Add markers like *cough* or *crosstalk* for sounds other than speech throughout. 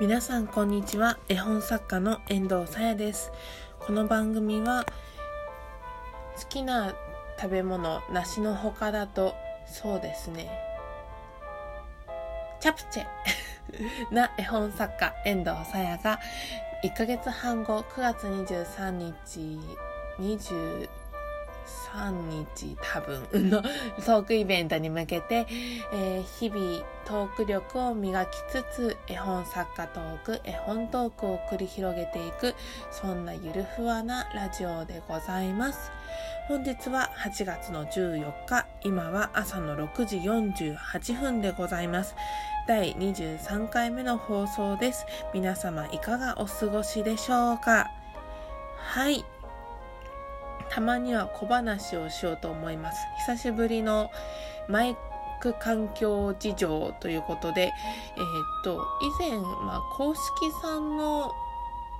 皆さんこんにちは。絵本作家の遠藤さやです。この番組は好きな食べ物梨の他だとそうですね。チャプチェ *laughs* な絵本作家遠藤さやが1ヶ月半後9月23日20 3日多分の *laughs* トークイベントに向けて、えー、日々トーク力を磨きつつ絵本作家トーク絵本トークを繰り広げていくそんなゆるふわなラジオでございます。本日は8月の14日今は朝の6時48分でございます。第23回目の放送です。皆様いかがお過ごしでしょうか？はい。たまには小話をしようと思います。久しぶりのマイク環境事情ということで、えー、っと、以前、まあ、公式さんの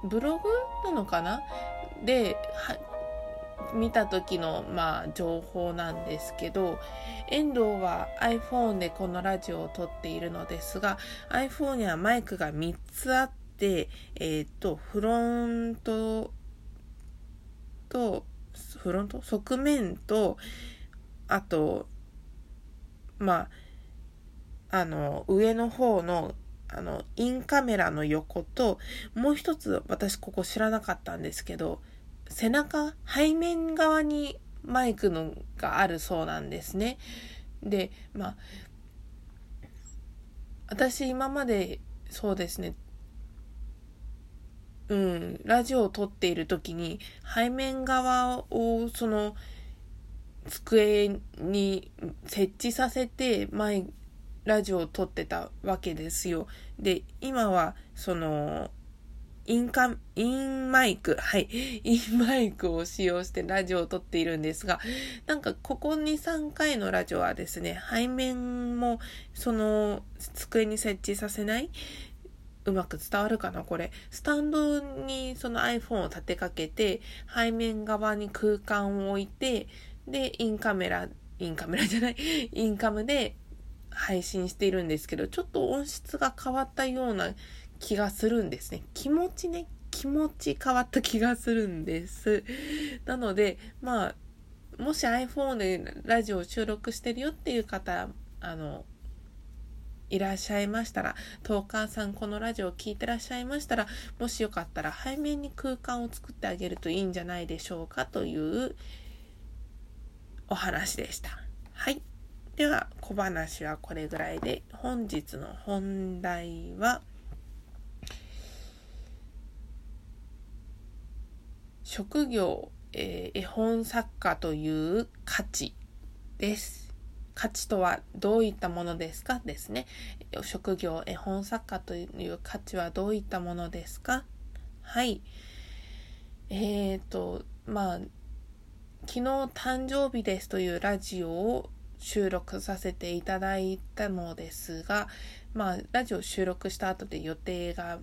ブログなのかな？で、見た時の、まあ、情報なんですけど、遠藤は iPhone でこのラジオを撮っているのですが、iPhone にはマイクが3つあって、えっ、と、フロントと、フロント？側面と、あと、まあ、あの、上の方の、あの、インカメラの横と、もう一つ私ここ知らなかったんですけど、背中、背面側にマイクのがあるそうなんですね。で、まあ、私今までそうですね、うん、ラジオを撮っている時に背面側をその机に設置させて前ラジオを撮ってたわけですよ。で、今はそのインカ、インマイク、はい、*laughs* インマイクを使用してラジオを撮っているんですが、なんかここ2、3回のラジオはですね、背面もその机に設置させない。うまく伝わるかなこれ。スタンドにその iPhone を立てかけて、背面側に空間を置いて、で、インカメラ、インカメラ *laughs* じゃない、インカムで配信しているんですけど、ちょっと音質が変わったような気がするんですね。気持ちね、気持ち変わった気がするんです。なので、まあ、もし iPhone でラジオを収録してるよっていう方、あの、いらっしゃいましたら、トーカーさんこのラジオを聴いてらっしゃいましたら、もしよかったら背面に空間を作ってあげるといいんじゃないでしょうかというお話でした。はい。では、小話はこれぐらいで、本日の本題は、職業、えー、絵本作家という価値です。価値とはどういったものですか？ですね。職業絵本作家という価値はどういったものですか？はい。えっ、ー、と、まあ、昨日誕生日ですというラジオを収録させていただいたのですが、まあ、ラジオ収録した後で予定が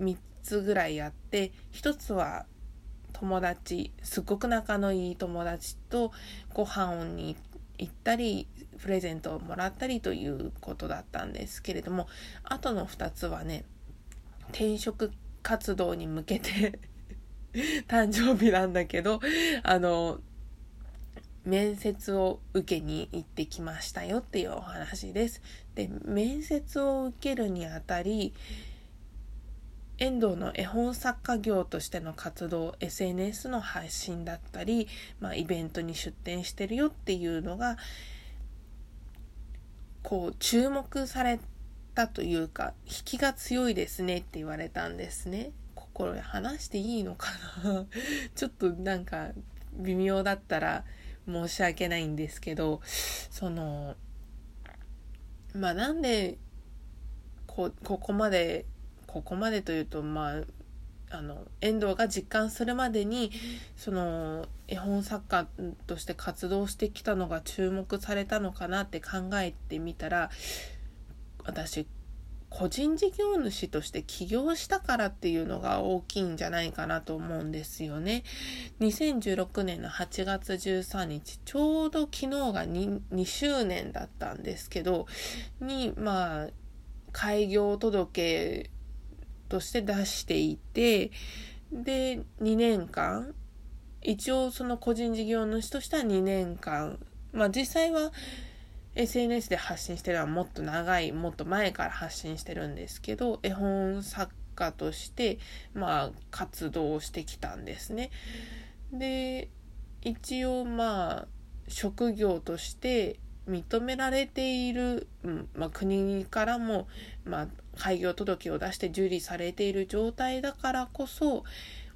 3つぐらいあって、1つは友達、すっごく仲のいい友達とご飯に行っ行ったり、プレゼントをもらったりということだったんですけれどもあとの2つはね転職活動に向けて *laughs* 誕生日なんだけどあの面接を受けに行ってきましたよっていうお話です。で面接を受けるにあたり遠藤の絵本作家業としての活動 SNS の配信だったり、まあ、イベントに出展してるよっていうのがこう注目されたというか引きが強いですねって言われたんですね。心で話していいのかな？*laughs* ちょっとなんか微妙だったら申し訳ないんですけどそのまあなんでこここまでここまでというとまああの遠藤が実感するまでにその絵本作家として活動してきたのが注目されたのかなって考えてみたら私個人事業主として起業したからっていうのが大きいんじゃないかなと思うんですよね。2016年の8月13日、ちょうど昨日が 2, 2周年だったんですけど、に、まあ、開業届として出していてで2年間一応その個人事業主としては2年間まあ実際は SNS で発信してるのはもっと長いもっと前から発信してるんですけど絵本作家としてまあ活動してきたんですね。で一応まあ職業として認められている、うんまあ、国からも、まあ、開業届を出して受理されている状態だからこそ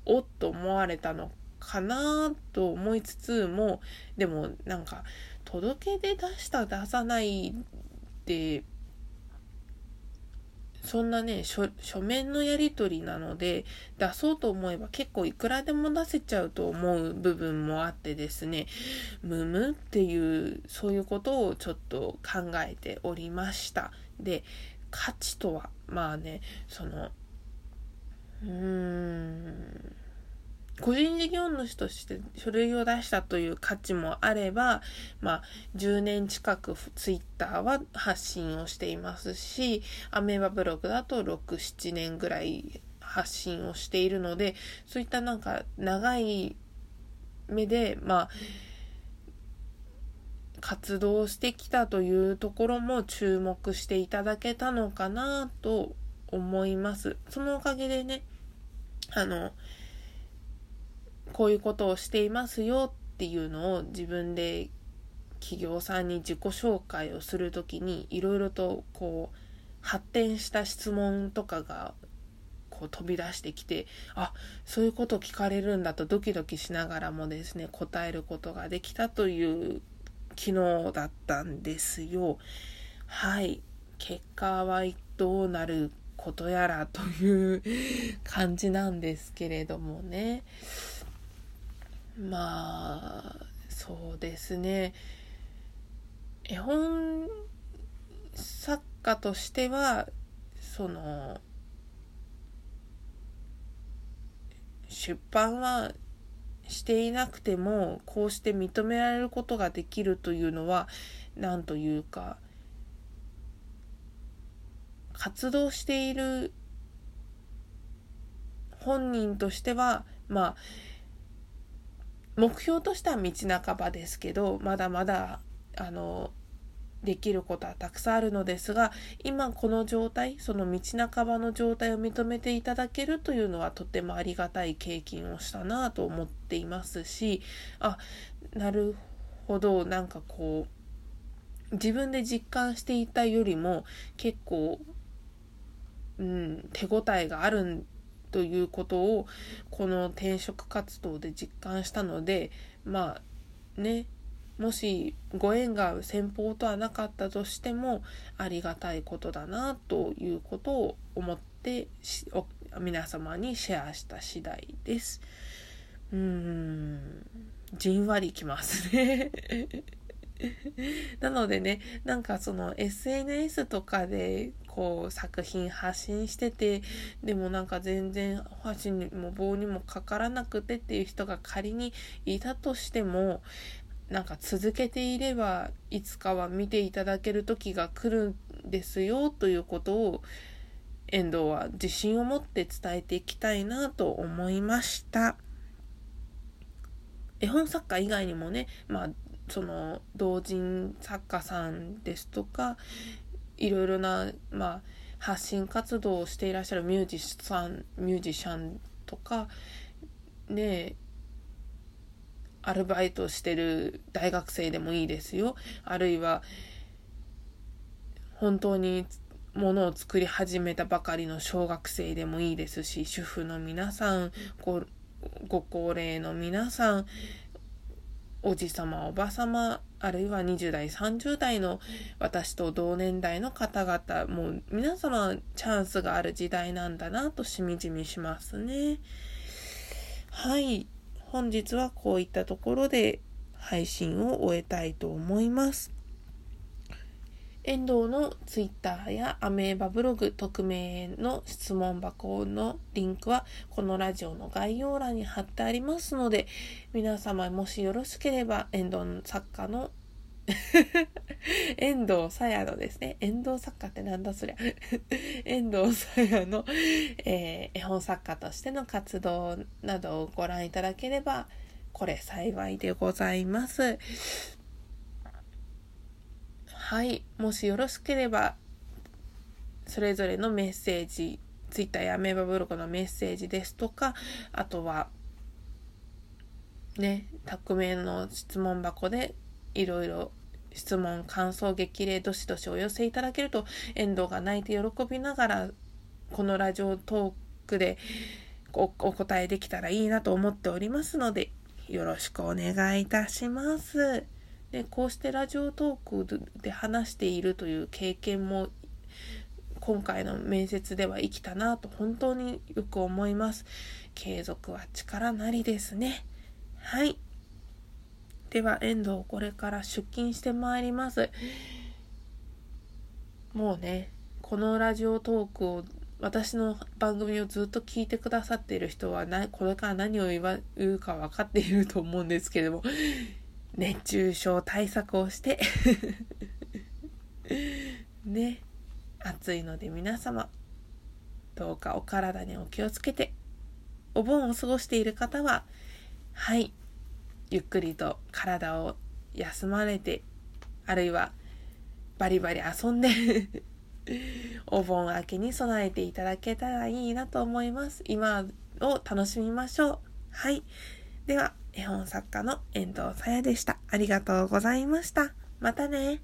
おっと思われたのかなと思いつつもでもなんか届け出出した出さないってそんなね書面のやり取りなので出そうと思えば結構いくらでも出せちゃうと思う部分もあってですねむむっていうそういうことをちょっと考えておりました。で価値とはまあねそのうーん個人事業主として書類を出したという価値もあれば、まあ、10年近くツイッターは発信をしていますし、アメーバブログだと6、7年ぐらい発信をしているので、そういったなんか長い目で、まあ、活動してきたというところも注目していただけたのかなと思います。そのおかげでね、あの、こういうことをしていますよっていうのを自分で企業さんに自己紹介をする時にいろいろとこう発展した質問とかがこう飛び出してきてあそういうこと聞かれるんだとドキドキしながらもですね答えることができたという昨日だったんですよ。はい結果はどうなることやらという感じなんですけれどもね。まあそうですね。絵本作家としてはその出版はしていなくてもこうして認められることができるというのは何というか活動している本人としてはまあ目標としては道半ばですけどまだまだあのできることはたくさんあるのですが今この状態その道半ばの状態を認めていただけるというのはとてもありがたい経験をしたなと思っていますしあなるほどなんかこう自分で実感していたよりも結構、うん、手応えがあるんということをこの転職活動で実感したのでまあねもしご縁が先方とはなかったとしてもありがたいことだなということを思って皆様にシェアした次第です。うーんじんわりきますね *laughs* なのでね、なんかその SNS とかでこう作品発信してて、でもなんか全然箸にも棒にもかからなくてっていう人が仮にいたとしても、なんか続けていればいつかは見ていただける時が来るんですよということを遠藤は自信を持って伝えていきたいなと思いました。絵本作家以外にもね、まあその同人作家さんですとかいろいろな、まあ、発信活動をしていらっしゃるミュージシャンミュージシャンとかねアルバイトしてる大学生でもいいですよ。あるいは本当にものを作り始めたばかりの小学生でもいいですし主婦の皆さんごご高齢の皆さんおじさまおばさまあるいは20代30代の私と同年代の方々もう皆様チャンスがある時代なんだなとしみじみしますね。はい。本日はこういったところで配信を終えたいと思います。遠藤のツイッターやアメーバブログ匿名の質問箱のリンクはこのラジオの概要欄に貼ってありますので皆様もしよろしければ遠藤作家の *laughs* 遠藤さやのですね、遠藤作家ってなんだそりゃ。*laughs* 遠藤さやの、えー、絵本作家としての活動などをご覧いただければ、これ幸いでございます。はい。もしよろしければ、それぞれのメッセージ、ツイッターやメーバーブログのメッセージですとか、あとは、ね、匿名の質問箱でいろいろ質問、感想、激励、どしどしお寄せいただけると、遠藤が泣いて喜びながら、このラジオトークでお答えできたらいいなと思っておりますので、よろしくお願いいたします。でこうしてラジオトークで話しているという経験も今回の面接では生きたなと本当によく思います。継続は力なりですね。はい。では、遠藤、これから出勤してまいります。もうね、このラジオトークを、私の番組をずっと聞いてくださっている人は、これから何を言わ言うか分かっていると思うんですけれども、熱中症対策をして *laughs* ね、暑いので皆様、どうかお体にお気をつけて、お盆を過ごしている方は、はい、ゆっくりと体を休まれて、あるいはバリバリ遊んで *laughs* お盆明けに備えていただけたらいいなと思います。今を楽しみましょう。はい。では、絵本作家の遠藤さやでした。ありがとうございました。またね。